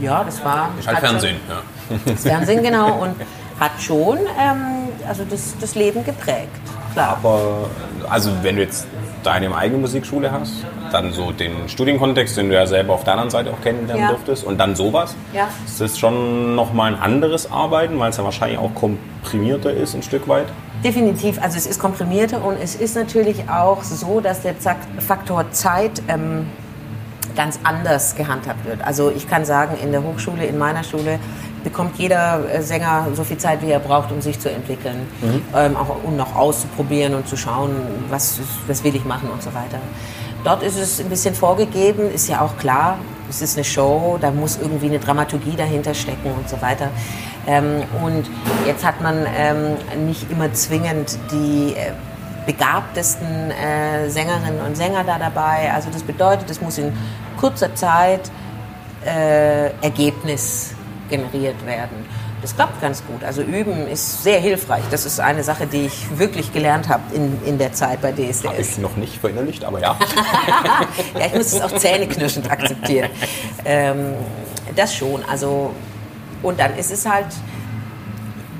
Ja, das war. Ist halt Fernsehen, ja. das Fernsehen, genau. Und hat schon ähm, also das, das Leben geprägt. Klar. Aber, also wenn du jetzt deine eigene Musikschule hast, dann so den Studienkontext, den du ja selber auf der anderen Seite auch kennenlernen Ja. durftest und dann sowas, Ja. ist das schon nochmal ein anderes Arbeiten, weil es ja wahrscheinlich auch komprimierter ist ein Stück weit. Definitiv, also es ist komprimierter und es ist natürlich auch so, dass der Faktor Zeit ähm, ganz anders gehandhabt wird. Also ich kann sagen, in der Hochschule, in meiner Schule, bekommt jeder äh, Sänger so viel Zeit, wie er braucht, um sich zu entwickeln, ähm, auch um noch auszuprobieren und zu schauen, was, was will ich machen und so weiter. Dort ist es ein bisschen vorgegeben, ist ja auch klar, es ist eine Show, da muss irgendwie eine Dramaturgie dahinter stecken und so weiter. Ähm, und jetzt hat man ähm, nicht immer zwingend die äh, begabtesten äh, Sängerinnen und Sänger da dabei. Also das bedeutet, es muss in kurzer Zeit äh, Ergebnis generiert werden. das klappt ganz gut. Also üben ist sehr hilfreich. Das ist eine Sache, die ich wirklich gelernt habe in, in der Zeit bei DSDS. Habe ich noch nicht verinnerlicht, aber ja. ja, ich muss es auch zähneknirschend akzeptieren. Ähm, das schon. Also, und dann ist es halt,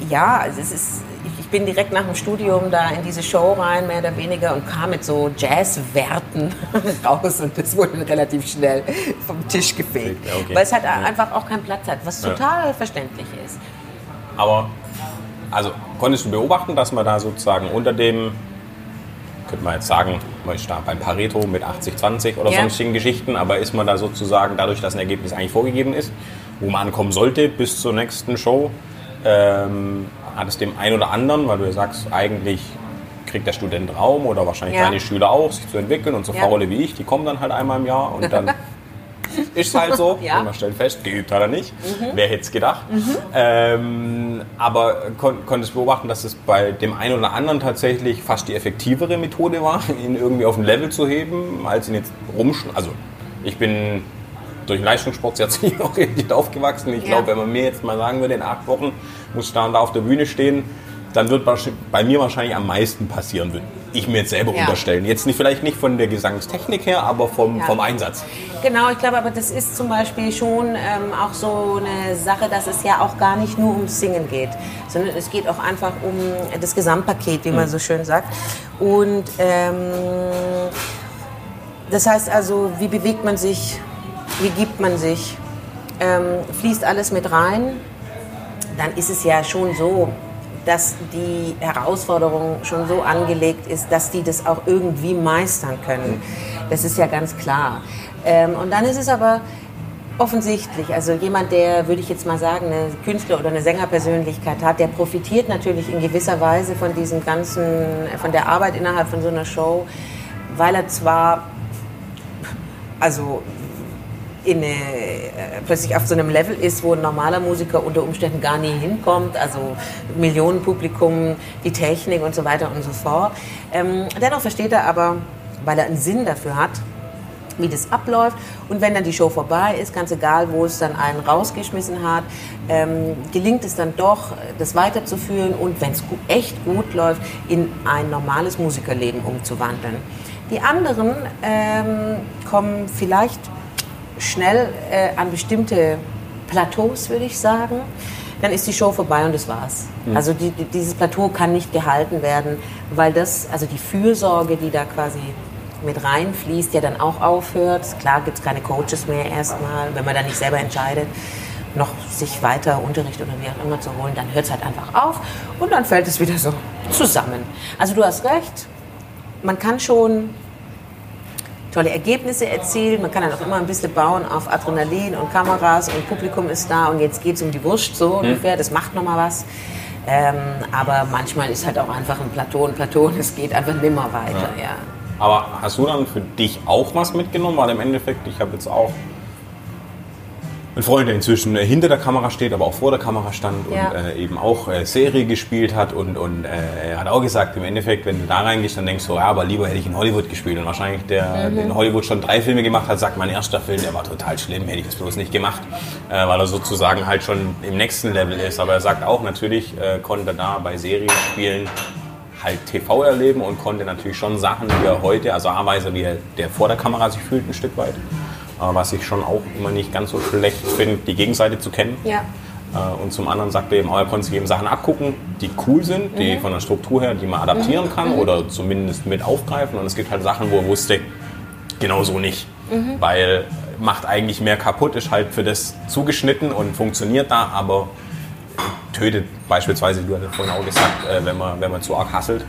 ja, also es ist, ich, ich bin direkt nach dem Studium da in diese Show rein, mehr oder weniger, und kam mit so Jazzwerten raus und das wurde relativ schnell vom Tisch gefegt. Ja, okay. Weil es halt einfach auch keinen Platz hat, was total verständlich ist. Aber, also konntest du beobachten, dass man da sozusagen unter dem, könnte man jetzt sagen, man ist da beim Pareto mit 80-20 oder Ja. sonstigen Geschichten, aber ist man da sozusagen, dadurch, dass ein Ergebnis eigentlich vorgegeben ist, wo man ankommen sollte bis zur nächsten Show, ähm, hat es dem einen oder anderen, weil du ja sagst, eigentlich kriegt der Student Raum oder wahrscheinlich Ja. deine Schüler auch, sich zu entwickeln und so Ja. Faule wie ich, die kommen dann halt einmal im Jahr und dann ist halt so. Ja. Und man stellt fest, geübt hat er nicht. Wer hätte es gedacht? Ähm, aber kon konntest beobachten, dass es bei dem einen oder anderen tatsächlich fast die effektivere Methode war, ihn irgendwie auf ein Level zu heben, als ihn jetzt rumschen. Also ich bin durch Leistungssport sehr zielorientiert aufgewachsen. Ich Ja. glaube, wenn man mir jetzt mal sagen würde, in acht Wochen muss ich da und da auf der Bühne stehen, dann wird bei mir wahrscheinlich am meisten passieren, würde ich mir jetzt selber Ja. unterstellen. Jetzt nicht vielleicht nicht von der Gesangstechnik her, aber vom, Ja. vom Einsatz. Genau, ich glaube, aber das ist zum Beispiel schon ähm, auch so eine Sache, dass es ja auch gar nicht nur ums Singen geht, sondern es geht auch einfach um das Gesamtpaket, wie man so schön sagt. Und ähm, das heißt also, wie bewegt man sich, wie gibt man sich, ähm, fließt alles mit rein, dann ist es ja schon so, dass die Herausforderung schon so angelegt ist, dass die das auch irgendwie meistern können. Das ist ja ganz klar. Ähm, und dann ist es aber offensichtlich, also jemand, der, würde ich jetzt mal sagen, eine Künstler- oder eine Sängerpersönlichkeit hat, der profitiert natürlich in gewisser Weise von diesem ganzen, von der Arbeit innerhalb von so einer Show, weil er zwar, also in eine, äh, plötzlich auf so einem Level ist, wo ein normaler Musiker unter Umständen gar nie hinkommt, also Millionenpublikum, die Technik und so weiter und so fort. Ähm, dennoch versteht er aber, weil er einen Sinn dafür hat, wie das abläuft. Und wenn dann die Show vorbei ist, ganz egal, wo es dann einen rausgeschmissen hat, ähm, gelingt es dann doch, das weiterzuführen und wenn es echt gut läuft, in ein normales Musikerleben umzuwandeln. Die anderen ähm, kommen vielleicht schnell äh, an bestimmte Plateaus, würde ich sagen. Dann ist die Show vorbei und das war's. Also die, die, dieses Plateau kann nicht gehalten werden, weil das, also die Fürsorge, die da quasi mit reinfließt, ja dann auch aufhört. Klar gibt es keine Coaches mehr erstmal, wenn man dann nicht selber entscheidet, noch sich weiter Unterricht oder wie auch immer zu holen, dann hört es halt einfach auf und dann fällt es wieder so zusammen. Also du hast recht, man kann schon tolle Ergebnisse erzielen. Man kann dann auch immer ein bisschen bauen auf Adrenalin und Kameras und Publikum ist da und jetzt geht es um die Wurst so ungefähr. Das macht nochmal was. Ähm, aber manchmal ist halt auch einfach ein Plateau ein Plateau und es geht einfach nimmer weiter. Ja. Aber hast du dann für dich auch was mitgenommen? Weil im Endeffekt, ich habe jetzt auch einen Freund, der inzwischen äh, hinter der Kamera steht, aber auch vor der Kamera stand und Ja. äh, eben auch äh, Serie gespielt hat. Und, und äh, er hat auch gesagt, im Endeffekt, wenn du da reingehst, dann denkst du, ja, aber lieber hätte ich in Hollywood gespielt. Und wahrscheinlich der, Mhm. der in Hollywood schon drei Filme gemacht hat, sagt, mein erster Film, der war total schlimm, hätte ich das bloß nicht gemacht. Äh, weil er sozusagen halt schon im nächsten Level ist. Aber er sagt auch, natürlich äh, konnte er da bei Serien spielen halt TV erleben und konnte natürlich schon Sachen, die er heute, also A-Weise, wie er, der vor der Kamera sich fühlt, ein Stück weit. Was ich schon auch immer nicht ganz so schlecht finde, die Gegenseite zu kennen. Ja. Äh, und zum anderen sagt er eben auch, er konnte sich eben Sachen abgucken, die cool sind, die Mhm. von der Struktur her, die man adaptieren kann oder zumindest mit aufgreifen. Und es gibt halt Sachen, wo er wusste, genau so nicht. Mhm. Weil macht eigentlich mehr kaputt, ist halt für das zugeschnitten und funktioniert da, aber tötet beispielsweise, du hattest vorhin auch gesagt, äh, wenn, man, wenn man zu arg hasselt,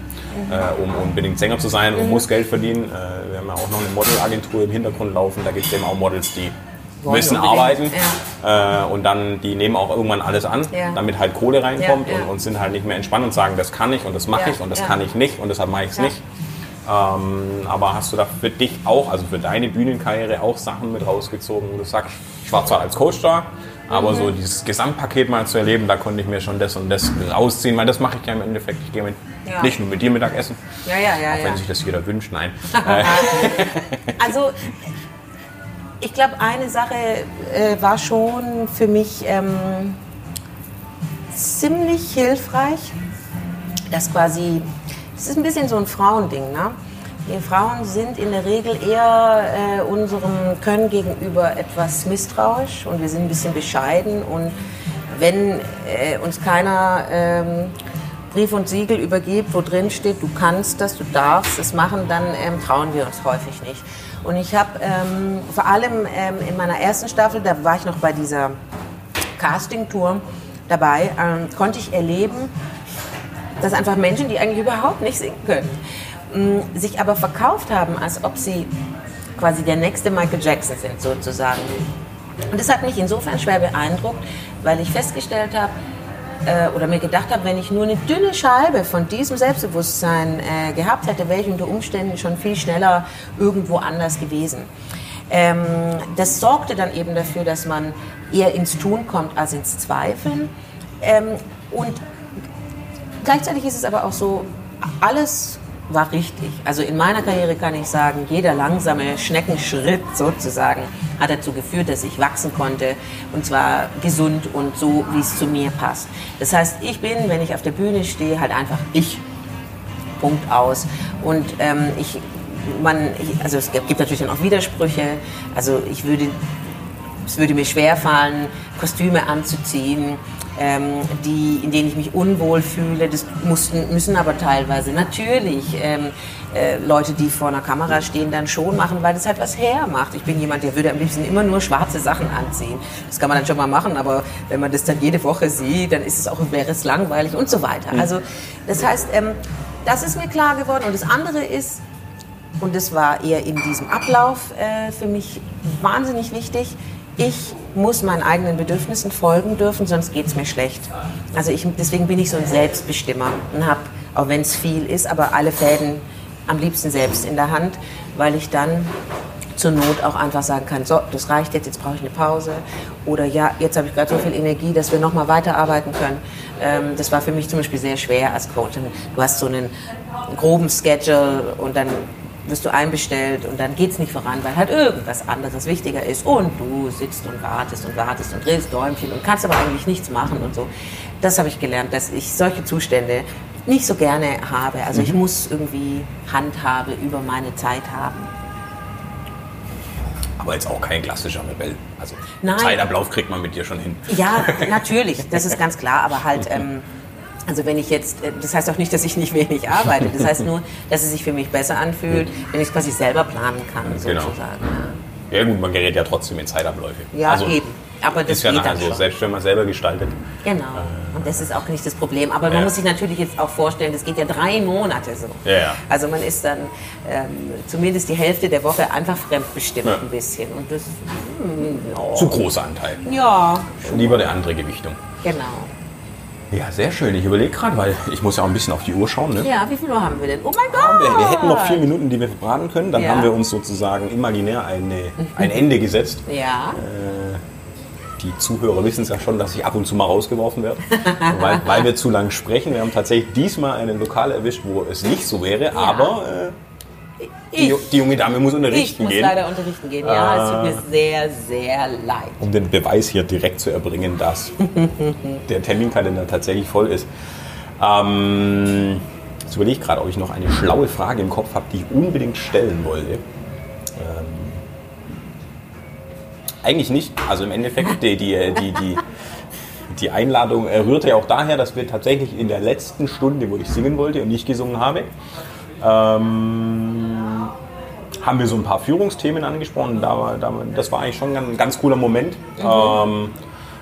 äh, um unbedingt Sänger zu sein und muss Geld verdienen. Äh, wir haben ja auch noch eine Modelagentur im Hintergrund laufen, da gibt es eben auch Models, die Wollen müssen arbeiten äh, und dann die nehmen auch irgendwann alles an, Ja. damit halt Kohle reinkommt Ja, ja. Und, und sind halt nicht mehr entspannt und sagen, das kann ich und das mache Ja, ich und das ja. kann ich nicht und deshalb mache ich es Ja. nicht. Ähm, aber hast du da für dich auch, also für deine Bühnenkarriere auch Sachen mit rausgezogen, wo du sagst, ich war zwar als Coach da, aber Mhm. so dieses Gesamtpaket mal zu erleben, da konnte ich mir schon das und das rausziehen, weil das mache ich ja im Endeffekt. Ich gehe mit, Ja. nicht nur mit dir Mittagessen, Ja, ja, ja. auch ja. wenn sich das jeder wünscht, nein. Also, ich glaube, eine Sache äh, war schon für mich, ähm, ziemlich hilfreich, dass quasi, es ist ein bisschen so ein Frauending, ne? Wir Frauen sind in der Regel eher äh, unserem Können gegenüber etwas misstrauisch und wir sind ein bisschen bescheiden und wenn äh, uns keiner ähm, Brief und Siegel übergibt, wo drin steht, du kannst das, du darfst es machen, dann ähm, trauen wir uns häufig nicht. Und ich habe ähm, vor allem ähm, in meiner ersten Staffel, da war ich noch bei dieser Casting-Tour dabei, ähm, konnte ich erleben, dass einfach Menschen, die eigentlich überhaupt nicht singen können, sich aber verkauft haben, als ob sie quasi der nächste Michael Jackson sind, sozusagen. Und das hat mich insofern schwer beeindruckt, weil ich festgestellt habe, äh, oder mir gedacht habe, wenn ich nur eine dünne Scheibe von diesem Selbstbewusstsein äh, gehabt hätte, wäre ich unter Umständen schon viel schneller irgendwo anders gewesen. Ähm, das sorgte dann eben dafür, dass man eher ins Tun kommt als ins Zweifeln. Ähm, und gleichzeitig ist es aber auch so, alles war richtig. Also in meiner Karriere kann ich sagen, jeder langsame Schneckenschritt sozusagen hat dazu geführt, dass ich wachsen konnte und zwar gesund und so, wie es zu mir passt. Das heißt, ich bin, wenn ich auf der Bühne stehe, halt einfach ich. Punkt aus. Und ähm, ich, man, ich, also es gibt natürlich dann auch Widersprüche. Also ich würde, es würde mir schwerfallen, Kostüme anzuziehen ähm, die, in denen ich mich unwohl fühle. Das mussten, müssen aber teilweise natürlich ähm, äh, Leute, die vor einer Kamera stehen, dann schon machen, weil das halt was hermacht. Ich bin jemand, der würde am liebsten immer nur schwarze Sachen anziehen. Das kann man dann schon mal machen, aber wenn man das dann jede Woche sieht, dann ist es auch, wäre es langweilig und so weiter. Mhm. Also das heißt, ähm, das ist mir klar geworden. Und das andere ist, und das war eher in diesem Ablauf äh, für mich wahnsinnig wichtig, ich muss meinen eigenen Bedürfnissen folgen dürfen, sonst geht es mir schlecht. Also ich, deswegen bin ich so ein Selbstbestimmer und habe, auch wenn es viel ist, aber alle Fäden am liebsten selbst in der Hand, weil ich dann zur Not auch einfach sagen kann, so, das reicht jetzt, jetzt brauche ich eine Pause. Oder ja, jetzt habe ich gerade so viel Energie, dass wir nochmal weiterarbeiten können. Ähm, das war für mich zum Beispiel sehr schwer als Coach. Du hast so einen groben Schedule und dann wirst du einbestellt und dann geht es nicht voran, weil halt irgendwas anderes wichtiger ist und du sitzt und wartest und wartest und drehst Däumchen und kannst aber eigentlich nichts machen und so. Das habe ich gelernt, dass ich solche Zustände nicht so gerne habe. Also ich muss irgendwie Handhabe über meine Zeit haben. Aber jetzt auch kein klassischer Rebell. Also Nein. Zeitablauf kriegt man mit dir schon hin. Ja, natürlich, das ist ganz klar, aber halt, ähm, also wenn ich jetzt, äh, das heißt auch nicht, dass ich nicht wenig arbeite, das heißt nur, dass es sich für mich besser anfühlt, wenn ich es quasi selber planen kann, Genau. sozusagen. Ja gut, man gerät ja trotzdem in Zeitabläufe. Ja, also, eben. Aber das ist ja geht nachher dann so, schon. selbst wenn man selber gestaltet. Genau. Und das ist auch nicht das Problem. Aber man Ja. muss sich natürlich jetzt auch vorstellen, das geht ja drei Monate so. Ja, ja. Also man ist dann ähm, zumindest die Hälfte der Woche einfach fremdbestimmt ein bisschen. Und das, hm, ja. Zu großer Anteil. ja, Lieber eine andere Gewichtung. genau. Ja, sehr schön. Ich überlege gerade, weil ich muss ja auch ein bisschen auf die Uhr schauen. Ne? Ja, wie viel Uhr haben wir denn? Oh mein Gott! Wir, wir hätten noch vier Minuten, die wir verbraten können. Dann Ja. haben wir uns sozusagen imaginär eine, ein Ende gesetzt. Ja, Die Zuhörer wissen es ja schon, dass ich ab und zu mal rausgeworfen werde, weil, weil wir zu lang sprechen. Wir haben tatsächlich diesmal einen Lokal erwischt, wo es nicht so wäre, aber äh, ich, die junge Dame muss ich unterrichten muss gehen. leider unterrichten gehen. Ja, es tut mir sehr, sehr leid. um den Beweis hier direkt zu erbringen, dass der Terminkalender tatsächlich voll ist. Ähm, jetzt überlege ich gerade, ob ich noch eine schlaue Frage im Kopf habe, die ich unbedingt stellen wollte. Ähm, eigentlich nicht. Also im Endeffekt, die, die, die, die, die Einladung äh, rührte ja auch daher, dass wir tatsächlich in der letzten Stunde, wo ich singen wollte und nicht gesungen habe, ähm, haben wir so ein paar Führungsthemen angesprochen. Da da, das war eigentlich schon ein ganz cooler Moment. Ähm,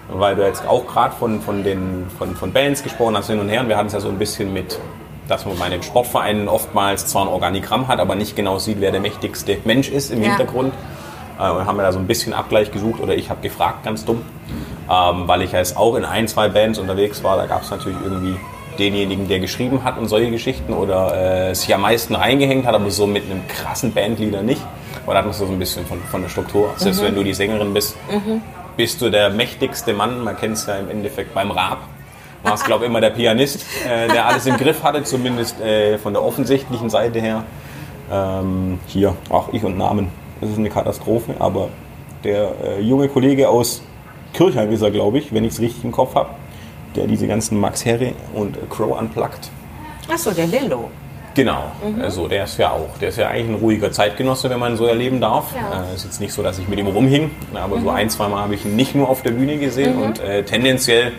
weil du jetzt auch gerade von, von, den, von, von Bands gesprochen hast hin und her. Und wir hatten es ja so ein bisschen mit, dass man bei den Sportvereinen oftmals zwar ein Organigramm hat, aber nicht genau sieht, wer der mächtigste Mensch ist im Ja. Hintergrund. Äh, und haben wir da so ein bisschen Abgleich gesucht oder ich habe gefragt, ganz dumm. Ähm, weil ich ja jetzt auch in ein, zwei Bands unterwegs war. Da gab es natürlich irgendwie denjenigen, der geschrieben hat und solche Geschichten oder äh, sich am meisten reingehängt hat, aber so mit einem krassen Bandleader nicht. Aber da hat man so ein bisschen von, von der Struktur. Selbst wenn du die Sängerin bist, bist du der mächtigste Mann. Man kennt es ja im Endeffekt beim Rap. War es, glaube ich, immer der Pianist, äh, der alles im Griff hatte, zumindest äh, von der offensichtlichen Seite her. Ähm, hier, auch ich und Namen. Das ist eine Katastrophe, aber der äh, junge Kollege aus Kirchheim ist er, glaube ich, wenn ich es richtig im Kopf habe, der diese ganzen Max Herre und Crow unplugged. Achso, der Lillo. Genau, also der ist ja auch, der ist ja eigentlich ein ruhiger Zeitgenosse, wenn man so erleben darf. Ja. Äh, ist jetzt nicht so, dass ich mit ihm rumhing, aber so ein, zwei Mal habe ich ihn nicht nur auf der Bühne gesehen und äh, tendenziell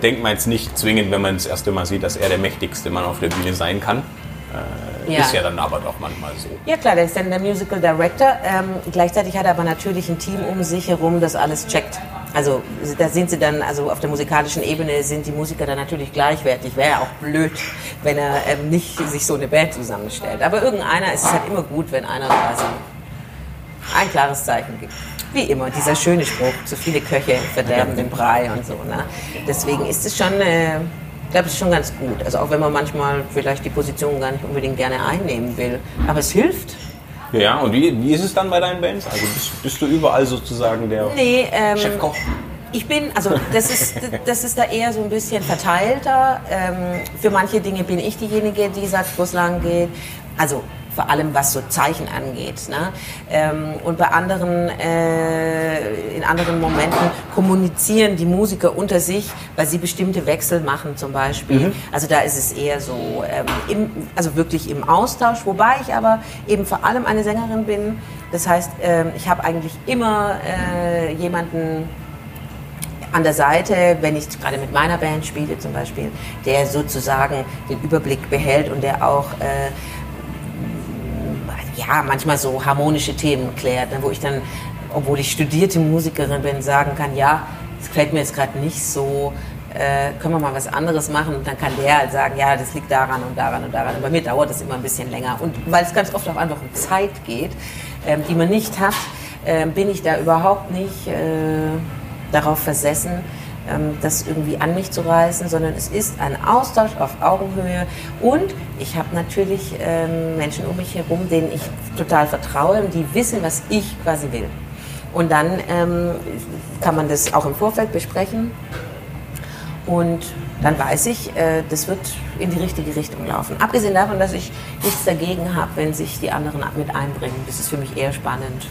denkt man jetzt nicht zwingend, wenn man das erste Mal sieht, dass er der mächtigste Mann auf der Bühne sein kann. Äh, Ja. Ist ja dann aber doch manchmal so. Ja klar, der ist dann der Musical Director. Ähm, gleichzeitig hat er aber natürlich ein Team um sich herum, das alles checkt. Also da sind sie dann, also auf der musikalischen Ebene sind die Musiker dann natürlich gleichwertig. Wäre ja auch blöd, wenn er ähm, nicht sich so eine Band zusammenstellt. Aber irgendeiner ist es halt immer gut, wenn einer quasi ein klares Zeichen gibt. Wie immer, dieser schöne Spruch, zu viele Köche verderben den Brei und so. Ne? Deswegen ist es schon, äh, ich glaube, es schon ganz gut. Also auch wenn man manchmal vielleicht die Position gar nicht unbedingt gerne einnehmen will. Aber es hilft. Ja, und wie, wie ist es dann bei deinen Bands? Also bist, bist du überall sozusagen der Nee, ähm, Chefkoch? Ich bin, also das ist, das ist da eher so ein bisschen verteilter. Ähm, für manche Dinge bin ich diejenige, die sagt, wo es lang geht. Also vor allem was so Zeichen angeht. Ne? Ähm, und bei anderen, äh, in anderen Momenten kommunizieren die Musiker unter sich, weil sie bestimmte Wechsel machen zum Beispiel. Also da ist es eher so, ähm, im, also wirklich im Austausch, wobei ich aber eben vor allem eine Sängerin bin. Das heißt, ähm, ich habe eigentlich immer äh, jemanden an der Seite, wenn ich gerade mit meiner Band spiele zum Beispiel, der sozusagen den Überblick behält und der auch äh, ja manchmal so harmonische Themen klärt, ne, wo ich dann, obwohl ich studierte Musikerin bin, sagen kann, ja, es gefällt mir jetzt gerade nicht so, äh, können wir mal was anderes machen und dann kann der halt sagen, ja, das liegt daran und daran und daran. Und bei mir dauert das immer ein bisschen länger und weil es ganz oft auch einfach um Zeit geht, ähm, die man nicht hat, ähm, bin ich da überhaupt nicht äh, darauf versessen, das irgendwie an mich zu reißen, sondern es ist ein Austausch auf Augenhöhe und ich habe natürlich ähm, Menschen um mich herum, denen ich total vertraue und die wissen, was ich quasi will. Und dann ähm, kann man das auch im Vorfeld besprechen und dann weiß ich, äh, das wird in die richtige Richtung laufen. Abgesehen davon, dass ich nichts dagegen habe, wenn sich die anderen mit einbringen. Das ist für mich eher spannend.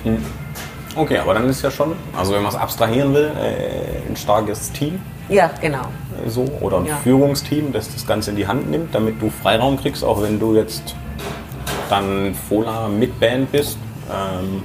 Okay, aber dann ist ja schon, also wenn man es abstrahieren will, äh, ein starkes Team Ja, genau. äh, so oder ein Ja. Führungsteam, das das Ganze in die Hand nimmt, damit du Freiraum kriegst, auch wenn du jetzt dann Fola mit Band bist. Ähm,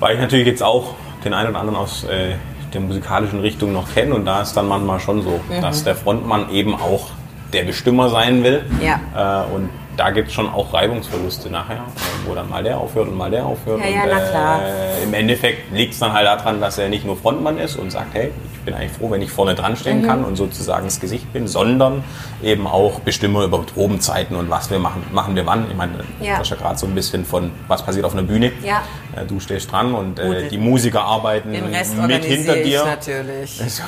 weil ich natürlich jetzt auch den einen oder anderen aus äh, der musikalischen Richtung noch kenne und da ist dann manchmal schon so, Mhm. dass der Frontmann eben auch der Bestimmer sein will. Ja. Äh, und da gibt es schon auch Reibungsverluste nachher, wo dann mal der aufhört und mal der aufhört. Ja, ja, und, na klar. Äh, Im Endeffekt liegt es dann halt daran, dass er nicht nur Frontmann ist und sagt, hey, ich bin eigentlich froh, wenn ich vorne dran stehen Mhm. kann und sozusagen das Gesicht bin, sondern eben auch Bestimmer über Probenzeiten und was wir machen, machen wir wann. Ich meine, Ja. das ist ja gerade so ein bisschen von, was passiert auf einer Bühne. Ja. Äh, Du stehst dran und äh, die Musiker arbeiten Den Rest mit hinter ich dir. natürlich. Ist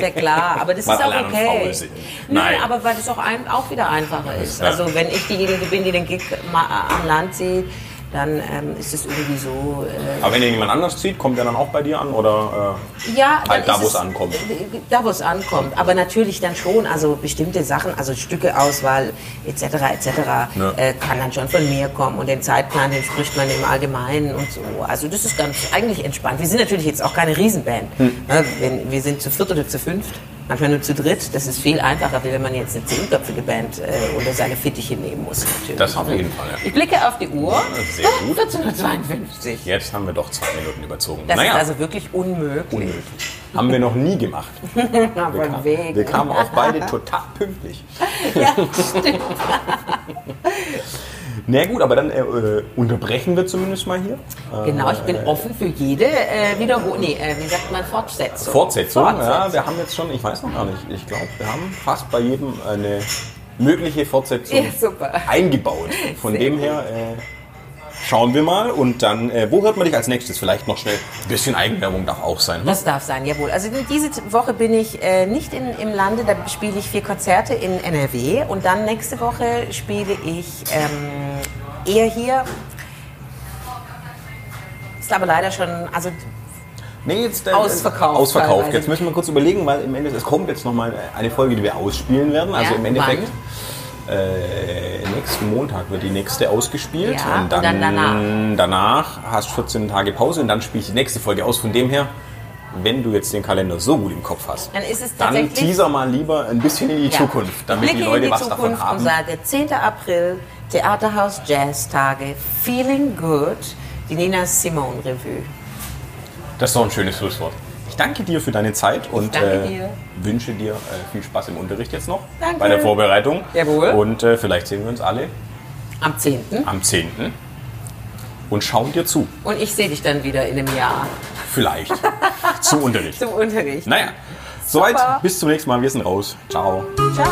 ja klar, aber das Weil ist auch okay. Nö, Nein. aber weil es auch, ein, auch wieder einfacher ist. Ja. Also wenn ich diejenige bin, die den Gig am Land sieht, dann ähm, ist es irgendwie so. Äh, Aber wenn dir jemand anders zieht, kommt der dann auch bei dir an oder ja, dann Halt da, wo es ankommt. Da, wo es ankommt. Aber natürlich dann schon, also bestimmte Sachen, also Stückeauswahl etc. etc. Ja. Äh, kann dann schon von mir kommen und den Zeitplan, den spricht man im Allgemeinen und so. Also das ist ganz eigentlich entspannt. Wir sind natürlich jetzt auch keine Riesenband. Hm. Ne, wir sind zu viert oder zu fünft. Manchmal nur zu dritt, das ist viel einfacher, wie wenn man jetzt eine zehnköpfige Band äh, unter seine Fittiche nehmen muss. Natürlich. Das auf jeden Fall, ja. Ich blicke auf die Uhr. sehr gut. 1452. äh, jetzt haben wir doch zwei Minuten überzogen. Das naja, ist also wirklich unmöglich. haben wir noch nie gemacht. Aber wegen. Wir kamen auch beide total pünktlich. Ja, stimmt. Na gut, aber dann äh, äh, unterbrechen wir zumindest mal hier. Genau, ich bin offen für jede äh, Wiederholung. Nee, äh, wie sagt man, Fortsetzung. Fortsetzung, ja, Fortsetzung. wir haben jetzt schon, ich weiß noch gar nicht, ich glaube, wir haben fast bei jedem eine mögliche Fortsetzung Ja, super. eingebaut. Von Sehr dem her äh, schauen wir mal und dann, äh, wo hört man dich als nächstes? Vielleicht noch schnell, ein bisschen Eigenwerbung darf auch sein. Ne? Das darf sein, jawohl. Also diese Woche bin ich äh, nicht in, im Lande, da spiele ich vier Konzerte in NRW und dann nächste Woche spiele ich ähm, eher hier. Ist aber leider schon, also Nee, jetzt äh, Ausverkauft Ausverkauft. teilweise. Jetzt müssen wir kurz überlegen, weil im Endeffekt, es kommt jetzt nochmal eine Folge, die wir ausspielen werden. Also Ja, im Endeffekt, äh, nächsten Montag wird die nächste ausgespielt. Ja, und dann, und dann danach. danach hast du 14 Tage Pause und dann spiele ich die nächste Folge aus. Von dem her wenn du jetzt den Kalender so gut im Kopf hast, Dann ist es dann teaser mal lieber ein bisschen in die Ja. Zukunft, damit die Leute die was Zukunft davon haben. und sage 10. April, Theaterhaus Jazztage, Feeling Good, die Nina Simone Revue. Das ist doch ein schönes Schlusswort. Ich danke dir für deine Zeit und äh, dir. wünsche dir äh, viel Spaß im Unterricht jetzt noch Danke. bei der Vorbereitung. Jawohl. Und äh, vielleicht sehen wir uns alle Am 10. am 10. und schauen dir zu. Und ich sehe dich dann wieder in einem Jahr Vielleicht. zu Unterricht. zum Unterricht. Naja, soweit. Bis zum nächsten Mal. Wir sind raus. Ciao. Ciao.